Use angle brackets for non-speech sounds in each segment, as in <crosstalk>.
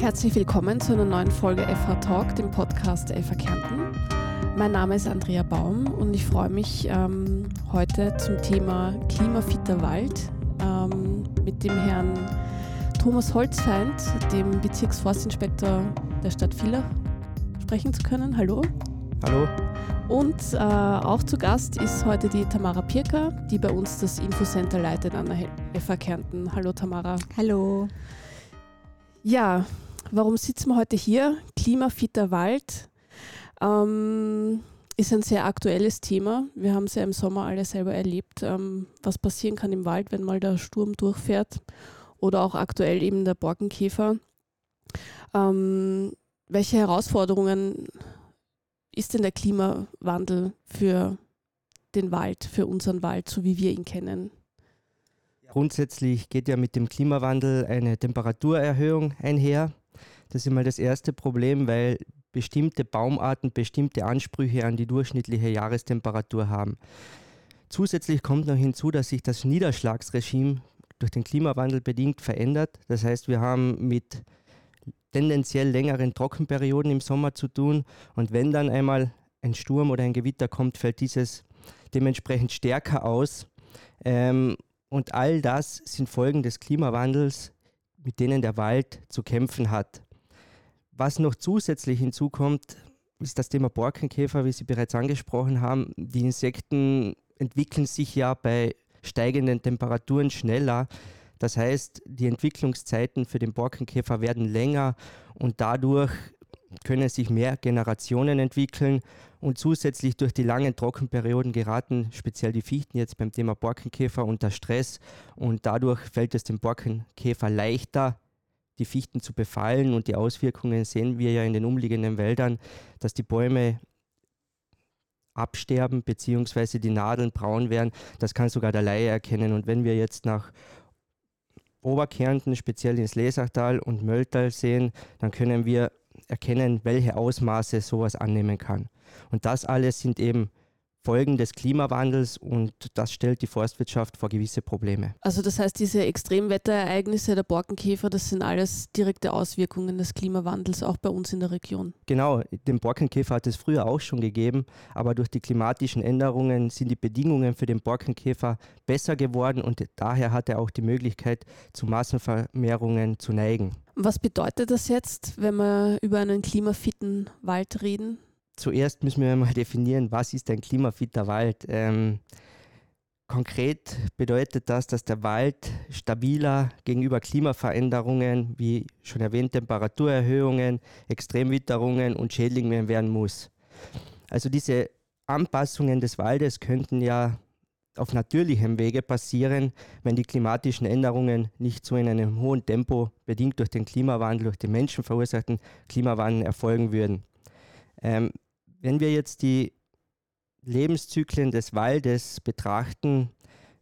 Herzlich willkommen zu einer neuen Folge FH Talk, dem Podcast der FH Kärnten. Mein Name ist Andrea Baum und ich freue mich ähm, heute zum Thema Klimafitter Wald ähm, mit dem Herrn Thomas Holzfeind, dem Bezirksforstinspektor der Stadt Villach, sprechen zu können. Hallo. Hallo. Und äh, auch zu Gast ist heute die Tamara Pirker, die bei uns das Infocenter leitet an der FH Kärnten. Hallo Tamara. Hallo. Ja, warum sitzen wir heute hier? Klimafitter Wald ähm, ist ein sehr aktuelles Thema. Wir haben es ja im Sommer alle selber erlebt, ähm, was passieren kann im Wald, wenn mal der Sturm durchfährt oder auch aktuell eben der Borkenkäfer. Ähm, welche Herausforderungen ist denn der Klimawandel für den Wald, für unseren Wald, so wie wir ihn kennen? Grundsätzlich geht ja mit dem Klimawandel eine Temperaturerhöhung einher. Das ist immer das erste Problem, weil bestimmte Baumarten bestimmte Ansprüche an die durchschnittliche Jahrestemperatur haben. Zusätzlich kommt noch hinzu, dass sich das Niederschlagsregime durch den Klimawandel bedingt verändert. Das heißt, wir haben mit tendenziell längeren Trockenperioden im Sommer zu tun. Und wenn dann einmal ein Sturm oder ein Gewitter kommt, fällt dieses dementsprechend stärker aus. Ähm, und all das sind Folgen des Klimawandels, mit denen der Wald zu kämpfen hat. Was noch zusätzlich hinzukommt, ist das Thema Borkenkäfer, wie Sie bereits angesprochen haben. Die Insekten entwickeln sich ja bei steigenden Temperaturen schneller. Das heißt, die Entwicklungszeiten für den Borkenkäfer werden länger und dadurch können sich mehr Generationen entwickeln und zusätzlich durch die langen Trockenperioden geraten speziell die Fichten jetzt beim Thema Borkenkäfer unter Stress und dadurch fällt es dem Borkenkäfer leichter, die Fichten zu befallen und die Auswirkungen sehen wir ja in den umliegenden Wäldern, dass die Bäume absterben bzw. die Nadeln braun werden. Das kann sogar der Laie erkennen und wenn wir jetzt nach Oberkärnten, speziell ins Lesachtal und Mölltal sehen, dann können wir erkennen, welche Ausmaße sowas annehmen kann. Und das alles sind eben Folgen des Klimawandels und das stellt die Forstwirtschaft vor gewisse Probleme. Also das heißt, diese Extremwetterereignisse der Borkenkäfer, das sind alles direkte Auswirkungen des Klimawandels, auch bei uns in der Region. Genau, den Borkenkäfer hat es früher auch schon gegeben, aber durch die klimatischen Änderungen sind die Bedingungen für den Borkenkäfer besser geworden und daher hat er auch die Möglichkeit, zu Massenvermehrungen zu neigen. Was bedeutet das jetzt, wenn wir über einen klimafitten Wald reden? Zuerst müssen wir mal <laughs> definieren, was ist ein klimafitter Wald. Ähm, konkret bedeutet das, dass der Wald stabiler gegenüber Klimaveränderungen, wie schon erwähnt, Temperaturerhöhungen, Extremwitterungen und Schädlingen werden muss. Also diese Anpassungen des Waldes könnten ja auf natürlichem Wege passieren, wenn die klimatischen Änderungen nicht so in einem hohen Tempo, bedingt durch den Klimawandel, durch den menschenverursachten Klimawandel erfolgen würden. Ähm, wenn wir jetzt die Lebenszyklen des Waldes betrachten,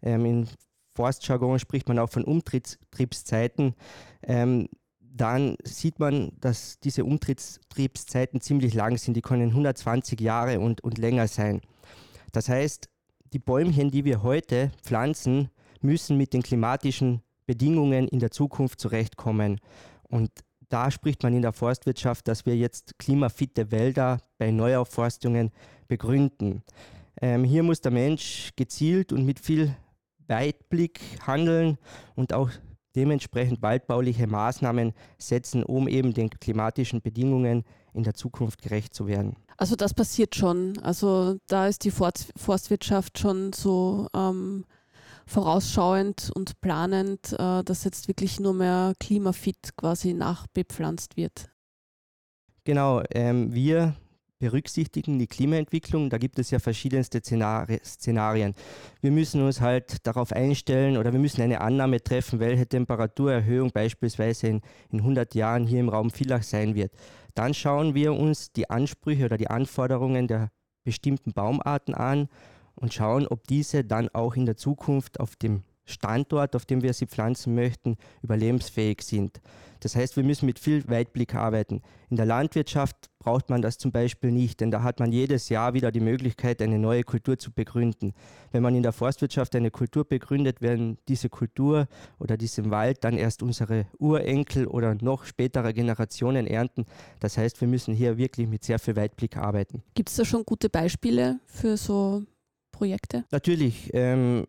ähm, in Forstjargon spricht man auch von Umtriebszeiten, ähm, dann sieht man, dass diese Umtriebszeiten ziemlich lang sind. Die können 120 Jahre und, und länger sein. Das heißt, die Bäumchen, die wir heute pflanzen, müssen mit den klimatischen Bedingungen in der Zukunft zurechtkommen. Und da spricht man in der Forstwirtschaft, dass wir jetzt klimafitte Wälder bei Neuaufforstungen begründen. Ähm, hier muss der Mensch gezielt und mit viel Weitblick handeln und auch dementsprechend waldbauliche Maßnahmen setzen, um eben den klimatischen Bedingungen in der Zukunft gerecht zu werden. Also das passiert schon. Also da ist die Forstwirtschaft schon so ähm, vorausschauend und planend, äh, dass jetzt wirklich nur mehr klimafit quasi nachbepflanzt wird. Genau, ähm, wir berücksichtigen die Klimaentwicklung. Da gibt es ja verschiedenste Szenarien. Wir müssen uns halt darauf einstellen oder wir müssen eine Annahme treffen, welche Temperaturerhöhung beispielsweise in, in 100 Jahren hier im Raum Villach sein wird. Dann schauen wir uns die Ansprüche oder die Anforderungen der bestimmten Baumarten an und schauen, ob diese dann auch in der Zukunft auf dem Standort, auf dem wir sie pflanzen möchten, überlebensfähig sind. Das heißt, wir müssen mit viel Weitblick arbeiten. In der Landwirtschaft braucht man das zum Beispiel nicht, denn da hat man jedes Jahr wieder die Möglichkeit, eine neue Kultur zu begründen. Wenn man in der Forstwirtschaft eine Kultur begründet, werden diese Kultur oder diesen Wald dann erst unsere Urenkel oder noch spätere Generationen ernten. Das heißt, wir müssen hier wirklich mit sehr viel Weitblick arbeiten. Gibt es da schon gute Beispiele für so Projekte? Natürlich. Ähm,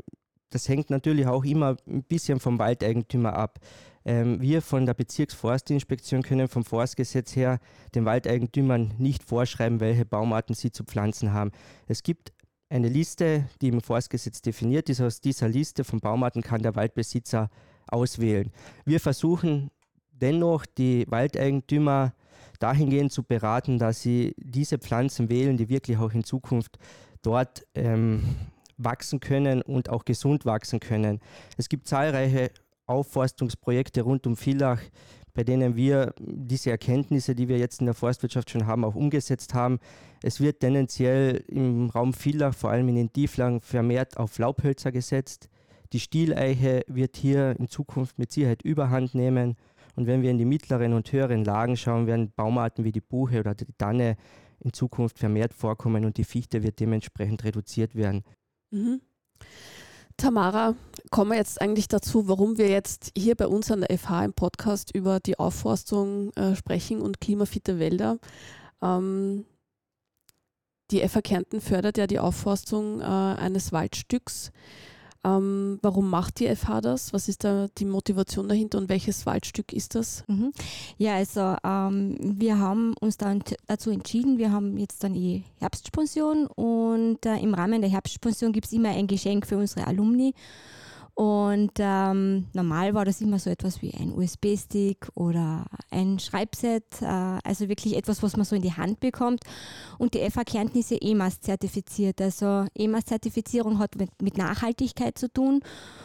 das hängt natürlich auch immer ein bisschen vom Waldeigentümer ab. Ähm, wir von der Bezirksforstinspektion können vom Forstgesetz her den Waldeigentümern nicht vorschreiben, welche Baumarten sie zu pflanzen haben. Es gibt eine Liste, die im Forstgesetz definiert ist. Aus dieser Liste von Baumarten kann der Waldbesitzer auswählen. Wir versuchen dennoch, die Waldeigentümer dahingehend zu beraten, dass sie diese Pflanzen wählen, die wirklich auch in Zukunft dort ähm, wachsen können und auch gesund wachsen können. Es gibt zahlreiche Aufforstungsprojekte rund um Villach, bei denen wir diese Erkenntnisse, die wir jetzt in der Forstwirtschaft schon haben, auch umgesetzt haben. Es wird tendenziell im Raum Villach, vor allem in den Tieflagen, vermehrt auf Laubhölzer gesetzt. Die Stieleiche wird hier in Zukunft mit Sicherheit überhand nehmen. Und wenn wir in die mittleren und höheren Lagen schauen, werden Baumarten wie die Buche oder die Tanne in Zukunft vermehrt vorkommen und die Fichte wird dementsprechend reduziert werden. Mhm. Tamara, kommen wir jetzt eigentlich dazu, warum wir jetzt hier bei uns an der FH im Podcast über die Aufforstung äh, sprechen und klimafitte Wälder. Ähm, die FH Kärnten fördert ja die Aufforstung äh, eines Waldstücks. Ähm, warum macht die FH das? Was ist da die Motivation dahinter und welches Waldstück ist das? Mhm. Ja, also ähm, wir haben uns dann dazu entschieden, wir haben jetzt dann die Herbstpension und äh, im Rahmen der Herbstpension gibt es immer ein Geschenk für unsere Alumni. Und ähm, normal war das immer so etwas wie ein USB-Stick oder ein Schreibset, äh, also wirklich etwas, was man so in die Hand bekommt. Und die FA Kärnten ist ja EMAS zertifiziert. Also EMAS-Zertifizierung hat mit, mit Nachhaltigkeit zu tun.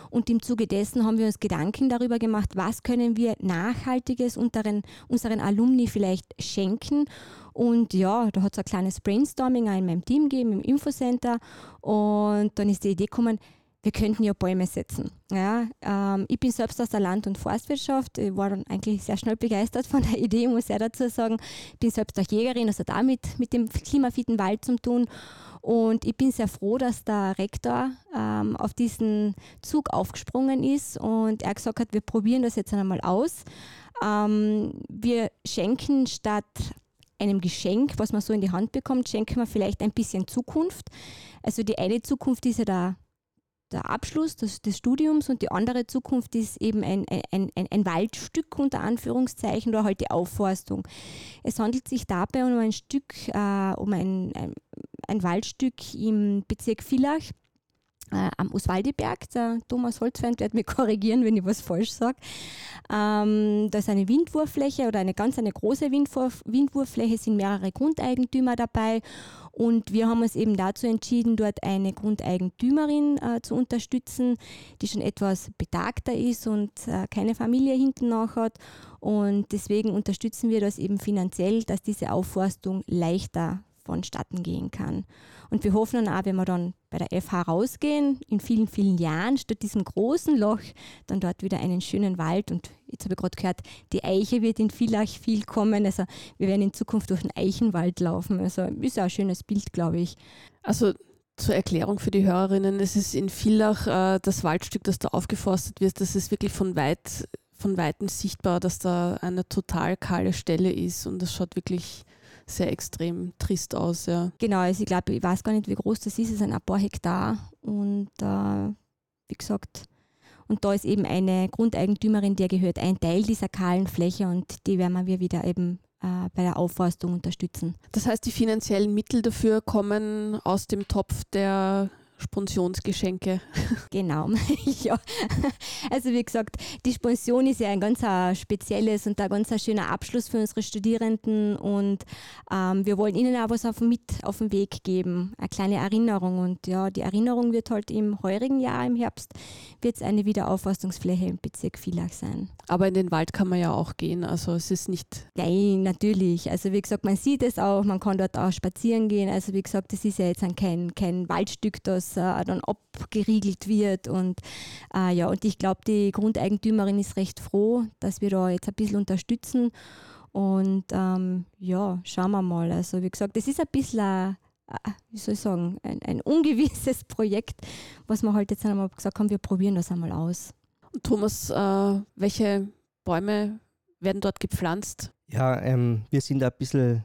Und im Zuge dessen haben wir uns Gedanken darüber gemacht, was können wir Nachhaltiges unseren, unseren Alumni vielleicht schenken. Und ja, da hat es ein kleines Brainstorming auch in meinem Team gegeben, im Infocenter. Und dann ist die Idee gekommen, wir könnten ja Bäume setzen. Ja, ähm, ich bin selbst aus der Land- und Forstwirtschaft, ich war dann eigentlich sehr schnell begeistert von der <laughs> Idee, muss ich dazu sagen. Ich bin selbst auch Jägerin, also damit mit dem klimafitten Wald zu tun. Und ich bin sehr froh, dass der Rektor ähm, auf diesen Zug aufgesprungen ist und er gesagt hat, wir probieren das jetzt einmal aus. Ähm, wir schenken statt einem Geschenk, was man so in die Hand bekommt, schenken wir vielleicht ein bisschen Zukunft. Also die eine Zukunft ist ja der der Abschluss des, des, Studiums und die andere Zukunft ist eben ein, ein, ein, ein, Waldstück unter Anführungszeichen oder halt die Aufforstung. Es handelt sich dabei um ein Stück, äh, um ein, ein, ein, Waldstück im Bezirk Villach äh, am Oswaldiberg. Der Thomas Holzfeind wird mich <laughs> korrigieren, wenn ich was falsch sage. Ähm, da ist eine Windwurffläche oder eine ganz eine große Windwurf, Windwurffläche, sind mehrere Grundeigentümer dabei und wir haben uns eben dazu entschieden, dort eine Grundeigentümerin äh, zu unterstützen, die schon etwas betagter ist und äh, keine Familie hinten nach hat. Und deswegen unterstützen wir das eben finanziell, dass diese Aufforstung leichter vonstatten gehen kann. Und wir hoffen dann auch, wenn wir dann bei der FH rausgehen, in vielen, vielen Jahren, statt diesem großen Loch, dann dort wieder einen schönen Wald. Und jetzt habe ich gerade gehört, die Eiche wird in Villach viel kommen. Also wir werden in Zukunft durch den Eichenwald laufen. Also ist auch ein schönes Bild, glaube ich. Also zur Erklärung für die Hörerinnen, es ist in Villach äh, das Waldstück, das da aufgeforstet wird, das ist wirklich von weit von Weitem sichtbar, dass da eine total kahle Stelle ist und das schaut wirklich sehr extrem trist aus. Ja. Genau, also ich glaube, ich weiß gar nicht, wie groß das ist, es sind ein paar Hektar und äh, wie gesagt, und da ist eben eine Grundeigentümerin, der gehört ein Teil dieser kahlen Fläche und die werden wir wieder eben äh, bei der Aufforstung unterstützen. Das heißt, die finanziellen Mittel dafür kommen aus dem Topf der Sponsionsgeschenke. <laughs> Genau, <laughs> ja. Also wie gesagt, die Sponsion ist ja ein ganz spezielles und ein ganz schöner Abschluss für unsere Studierenden und ähm, wir wollen ihnen auch was auf, mit auf den Weg geben, eine kleine Erinnerung und ja, die Erinnerung wird halt im heurigen Jahr, im Herbst, wird es eine Wiederaufforstungsfläche im Bezirk Villach sein. Aber in den Wald kann man ja auch gehen, also es ist nicht... Nein, natürlich, also wie gesagt, man sieht es auch, man kann dort auch spazieren gehen, also wie gesagt, das ist ja jetzt kein, kein Waldstück, das das äh, dann abgeriegelt wird. Und äh, ja, und ich glaube, die Grundeigentümerin ist recht froh, dass wir da jetzt ein bisschen unterstützen. Und ähm, ja, schauen wir mal. Also wie gesagt, das ist ein bisschen ein, wie soll ich sagen, ein, ein ungewisses <laughs> Projekt, was wir halt jetzt einmal gesagt haben, wir probieren das einmal aus. Thomas, äh, welche Bäume werden dort gepflanzt? Ja, ähm, wir sind ein bisschen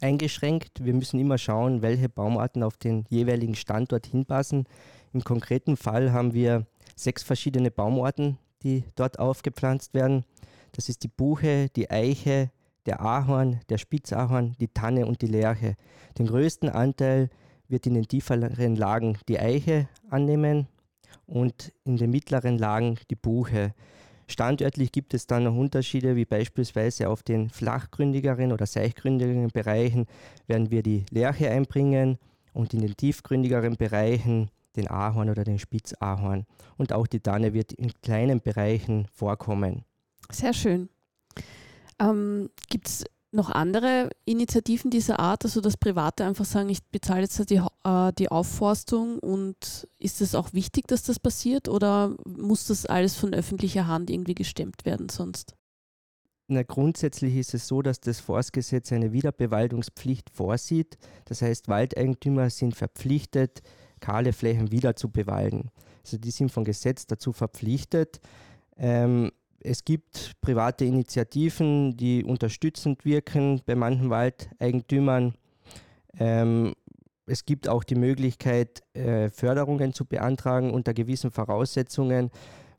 eingeschränkt. Wir müssen immer schauen, welche Baumarten auf den jeweiligen Standort hinpassen. Im konkreten Fall haben wir sechs verschiedene Baumarten, die dort aufgepflanzt werden. Das ist die Buche, die Eiche, der Ahorn, der Spitzahorn, die Tanne und die Lerche. Den größten Anteil wird in den tieferen Lagen die Eiche annehmen und in den mittleren Lagen die Buche. Standörtlich gibt es dann noch Unterschiede, wie beispielsweise auf den flachgründigeren oder seichtgründigeren Bereichen werden wir die Lerche einbringen und in den tiefgründigeren Bereichen den Ahorn oder den Spitzahorn. Und auch die Tanne wird in kleinen Bereichen vorkommen. Sehr schön. Ähm, gibt es noch andere Initiativen dieser Art, also dass Private einfach sagen, ich bezahle jetzt die, äh, die Aufforstung und ist es auch wichtig, dass das passiert oder muss das alles von öffentlicher Hand irgendwie gestemmt werden sonst? Na, grundsätzlich ist es so, dass das Forstgesetz eine Wiederbewaldungspflicht vorsieht. Das heißt, Waldeigentümer sind verpflichtet, kahle Flächen wieder zu bewalden. Also die sind von Gesetz dazu verpflichtet. Ähm, es gibt private Initiativen, die unterstützend wirken bei manchen Waldeigentümern. Ähm, es gibt auch die Möglichkeit, äh, Förderungen zu beantragen unter gewissen Voraussetzungen,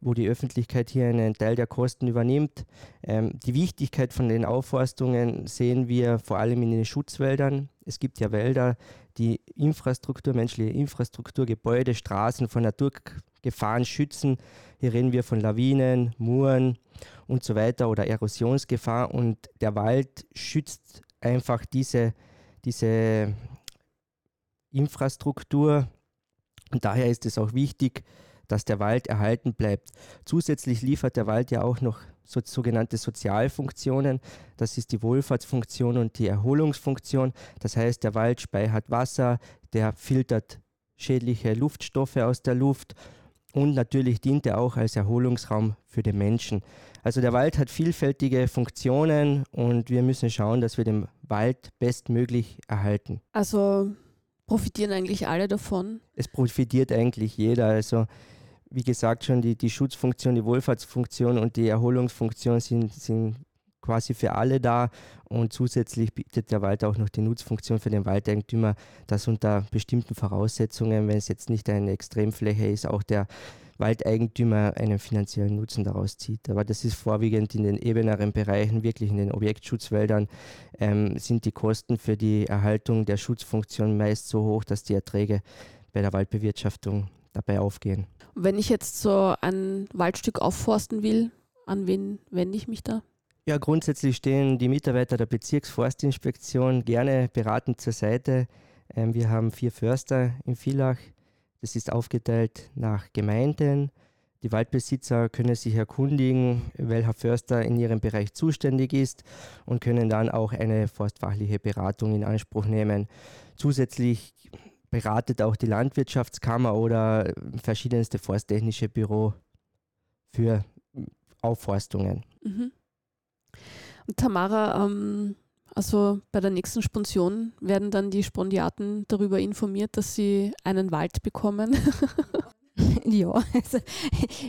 wo die Öffentlichkeit hier einen Teil der Kosten übernimmt. Ähm, die Wichtigkeit von den Aufforstungen sehen wir vor allem in den Schutzwäldern. Es gibt ja Wälder, die Infrastruktur, menschliche Infrastruktur, Gebäude, Straßen von Naturgefahren schützen. Hier reden wir von Lawinen, Muren und so weiter oder Erosionsgefahr. Und der Wald schützt einfach diese, diese Infrastruktur. Und daher ist es auch wichtig, dass der Wald erhalten bleibt. Zusätzlich liefert der Wald ja auch noch so, sogenannte Sozialfunktionen. Das ist die Wohlfahrtsfunktion und die Erholungsfunktion. Das heißt, der Wald speichert Wasser, der filtert schädliche Luftstoffe aus der Luft und natürlich dient er auch als Erholungsraum für den Menschen. Also der Wald hat vielfältige Funktionen und wir müssen schauen, dass wir den Wald bestmöglich erhalten. Also profitieren eigentlich alle davon? Es profitiert eigentlich jeder. Also wie gesagt schon, die, die Schutzfunktion, die Wohlfahrtsfunktion und die Erholungsfunktion sind, sind quasi für alle da und zusätzlich bietet der Wald auch noch die Nutzfunktion für den Waldeigentümer, dass unter bestimmten Voraussetzungen, wenn es jetzt nicht eine Extremfläche ist, auch der Waldeigentümer einen finanziellen Nutzen daraus zieht. Aber das ist vorwiegend in den ebeneren Bereichen, wirklich in den Objektschutzwäldern, ähm, sind die Kosten für die Erhaltung der Schutzfunktion meist so hoch, dass die Erträge bei der Waldbewirtschaftung dabei aufgehen. Wenn ich jetzt so ein Waldstück aufforsten will, an wen wende ich mich da? Ja, grundsätzlich stehen die Mitarbeiter der Bezirksforstinspektion gerne beratend zur Seite. Ähm, wir haben vier Förster in Villach. Das ist aufgeteilt nach Gemeinden. Die Waldbesitzer können sich erkundigen, welcher Förster in ihrem Bereich zuständig ist und können dann auch eine forstfachliche Beratung in Anspruch nehmen. Zusätzlich beratet auch die Landwirtschaftskammer oder verschiedenste forsttechnische Büro für Aufforstungen. Mhm. Und Tamara, ähm, also bei der nächsten Sponsion werden dann die Spondiaten darüber informiert, dass sie einen Wald bekommen. <laughs> ja, also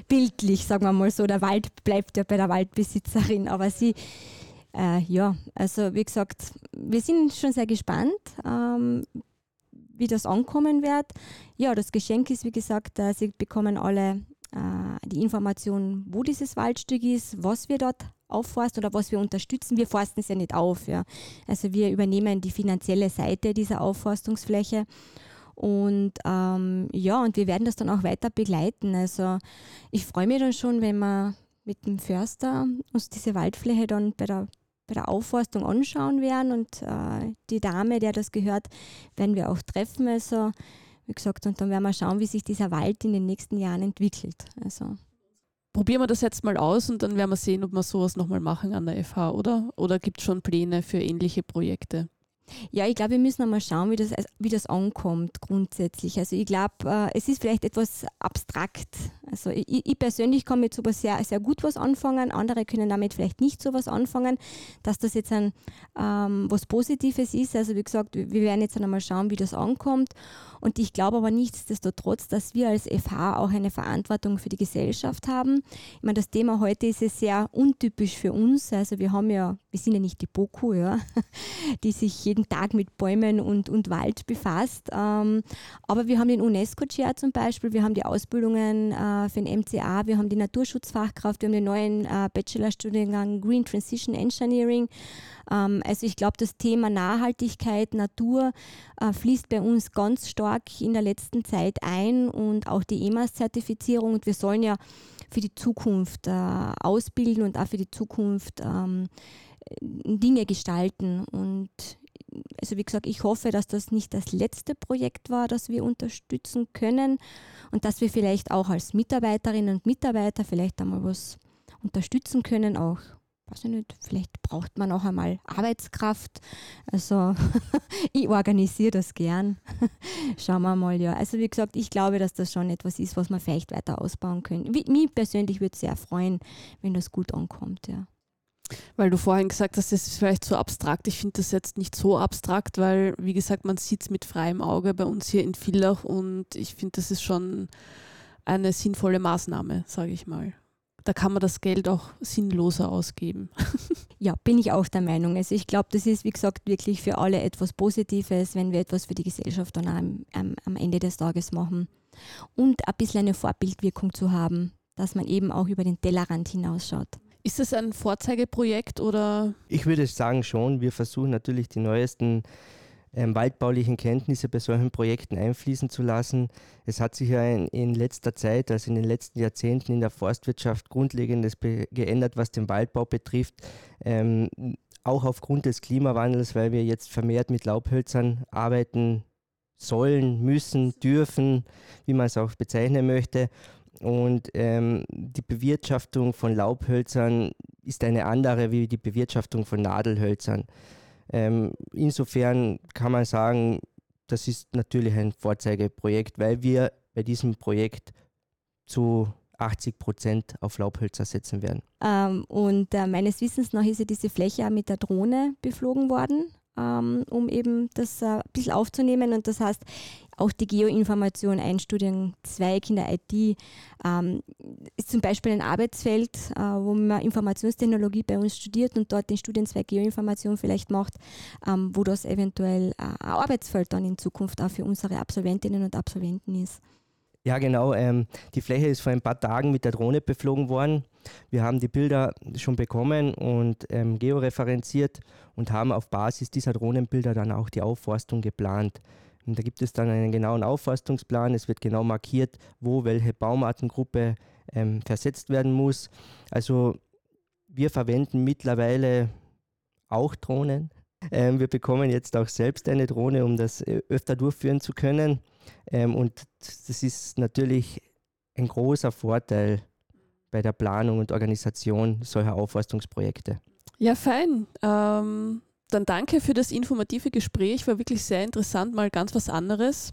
bildlich, sagen wir mal so, der Wald bleibt ja bei der Waldbesitzerin, aber sie, äh, ja, also wie gesagt, wir sind schon sehr gespannt. Ähm, wie das ankommen wird. Ja, das Geschenk ist, wie gesagt, äh, Sie bekommen alle äh, die Information, wo dieses Waldstück ist, was wir dort aufforsten oder was wir unterstützen. Wir forsten es ja nicht auf. Ja. Also wir übernehmen die finanzielle Seite dieser Aufforstungsfläche. Und ähm, ja, und wir werden das dann auch weiter begleiten. Also ich freue mich dann schon, wenn wir mit dem Förster uns diese Waldfläche dann bei der bei der Aufforstung anschauen werden und äh, die Dame, der das gehört, werden wir auch treffen. Also, wie gesagt, und dann werden wir schauen, wie sich dieser Wald in den nächsten Jahren entwickelt. Also. Probieren wir das jetzt mal aus und dann werden wir sehen, ob wir sowas nochmal machen an der FH, oder? Oder gibt es schon Pläne für ähnliche Projekte? Ja, ich glaube, wir müssen einmal schauen, wie das, wie das ankommt grundsätzlich. Also ich glaube, äh, es ist vielleicht etwas abstrakt. Also ich, ich, persönlich kann mit sowas sehr, sehr gut was anfangen, andere können damit vielleicht nicht so was anfangen, dass das jetzt ein, ähm, was Positives ist. Also wie gesagt, wir werden jetzt einmal schauen, wie das ankommt. Und ich glaube aber nichtsdestotrotz, dass wir als FH auch eine Verantwortung für die Gesellschaft haben. Ich meine, das Thema heute ist ja sehr untypisch für uns. Also wir haben ja, wir sind ja nicht die BOKU, ja, <laughs> die sich jeden Tag mit Bäumen und, und Wald befasst. Ähm, aber wir haben den UNESCO-Chair zum Beispiel, wir haben die Ausbildungen äh, für den MCA, wir haben die Naturschutzfachkraft, wir haben den neuen äh, Bachelorstudiengang Green Transition Engineering. Ähm, also ich glaube, das Thema Nachhaltigkeit, Natur äh, fließt bei uns ganz stark in der letzten Zeit ein und auch die EMAS-Zertifizierung. Und wir sollen ja für die Zukunft äh, ausbilden und auch für die Zukunft ähm, Dinge gestalten. Und also wie gesagt, ich hoffe, dass das nicht das letzte Projekt war, das wir unterstützen können und dass wir vielleicht auch als Mitarbeiterinnen und Mitarbeiter vielleicht einmal was unterstützen können, auch weiß ich nicht, vielleicht braucht man auch einmal Arbeitskraft. Also <laughs> ich organisiere das gern. <laughs> Schauen wir mal, ja. Also wie gesagt, ich glaube, dass das schon etwas ist, was man vielleicht weiter ausbauen können. Mich persönlich würde es sehr freuen, wenn das gut ankommt, ja. Weil du vorhin gesagt hast, das ist vielleicht so abstrakt. Ich finde das jetzt nicht so abstrakt, weil, wie gesagt, man sieht es mit freiem Auge bei uns hier in Villach und ich finde, das ist schon eine sinnvolle Maßnahme, sage ich mal da kann man das Geld auch sinnloser ausgeben. <laughs> Ja, bin ich auch der Meinung. Also ich glaube, das ist, wie gesagt, wirklich für alle etwas Positives, wenn wir etwas für die Gesellschaft dann am, am, am Ende des Tages machen. Und ein bisschen eine Vorbildwirkung zu haben, dass man eben auch über den Tellerrand hinausschaut. Ist das ein Vorzeigeprojekt oder? Ich würde sagen schon. Wir versuchen natürlich die neuesten ähm, waldbaulichen Kenntnisse bei solchen Projekten einfließen zu lassen. Es hat sich ja in, in, letzter Zeit, also in den letzten Jahrzehnten in der Forstwirtschaft Grundlegendes geändert, was den Waldbau betrifft. Ähm, auch aufgrund des Klimawandels, weil wir jetzt vermehrt mit Laubhölzern arbeiten sollen, müssen, dürfen, wie man es auch bezeichnen möchte. Und ähm, die Bewirtschaftung von Laubhölzern ist eine andere wie die Bewirtschaftung von Nadelhölzern. Ähm, insofern kann man sagen, das ist natürlich ein Vorzeigeprojekt, weil wir bei diesem Projekt zu 80 Prozent auf Laubhölzer setzen werden. Ähm, und äh, meines Wissens nach ist ja diese Fläche auch mit der Drohne beflogen worden ähm, um eben das äh, ein bisschen aufzunehmen. Und das heißt, auch die Geoinformation, ein Studienzweig in der IT, ähm, ist zum Beispiel ein Arbeitsfeld, äh, wo man Informationstechnologie bei uns studiert und dort den Studienzweig Geoinformation vielleicht macht, ähm, wo das eventuell äh, ein Arbeitsfeld dann in Zukunft auch für unsere Absolventinnen und Absolventen ist. Ja, genau. Ähm, die Fläche ist vor ein paar Tagen mit der Drohne beflogen worden. Wir haben die Bilder schon bekommen und ähm, georeferenziert und haben auf Basis dieser Drohnenbilder dann auch die Aufforstung geplant. Und da gibt es dann einen genauen Aufforstungsplan. Es wird genau markiert, wo welche Baumartengruppe ähm, versetzt werden muss. Also wir verwenden mittlerweile auch Drohnen. Ähm, wir bekommen jetzt auch selbst eine Drohne, um das äh, öfter durchführen zu können. Ähm, und das ist natürlich ein großer Vorteil bei der Planung und Organisation solcher Aufforstungsprojekte. Ja, fein. Ähm, dann danke für das informative Gespräch. War wirklich sehr interessant, mal ganz was anderes.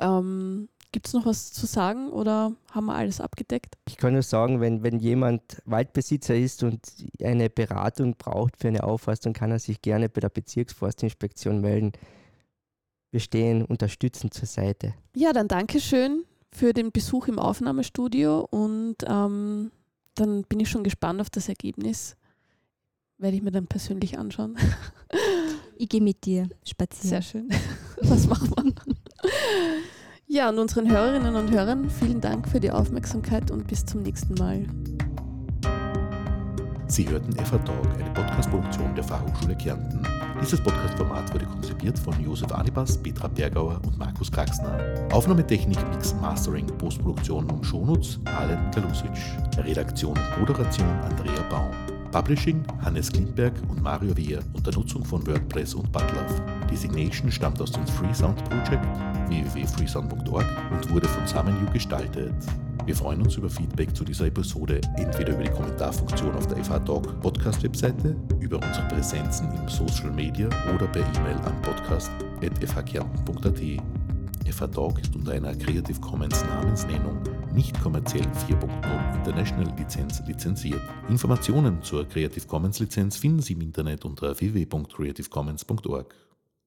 Ähm, Gibt es noch was zu sagen oder haben wir alles abgedeckt? Ich kann nur sagen, wenn, wenn jemand Waldbesitzer ist und eine Beratung braucht für eine Aufforstung, kann er sich gerne bei der Bezirksforstinspektion melden. Wir stehen unterstützend zur Seite. Ja, dann danke schön für den Besuch im Aufnahmestudio und ähm, dann bin ich schon gespannt auf das Ergebnis. Werde ich mir dann persönlich anschauen. <laughs> Ich gehe mit dir spazieren. Sehr schön. <laughs> Das machen wir. Ja, und unseren Hörerinnen und Hörern vielen Dank für die Aufmerksamkeit und bis zum nächsten Mal. Sie hörten FA Talk, eine Podcast-Produktion der Fachhochschule Kärnten. Dieses Podcast-Format wurde konzipiert von Josef Anibas, Petra Bergauer und Markus Kraxner. Aufnahmetechnik, Mix, Mastering, Postproduktion und Shownotes Alen Kalusic. Redaktion und Moderation Andrea Baum. Publishing Hannes Klimberg und Mario Wehr unter Nutzung von WordPress und Butlove. Designation stammt aus dem Freesound Project www.freesound.org und wurde von SamenU gestaltet. Wir freuen uns über Feedback zu dieser Episode, entweder über die Kommentarfunktion auf der FH Talk Podcast Webseite, über unsere Präsenzen im Social Media oder per E-Mail an podcast.fhkärnten.at. FH Talk ist unter einer Creative Commons Namensnennung nicht kommerziell 4.0 International Lizenz lizenziert. Informationen zur Creative Commons Lizenz finden Sie im Internet unter www.creativecommons.org.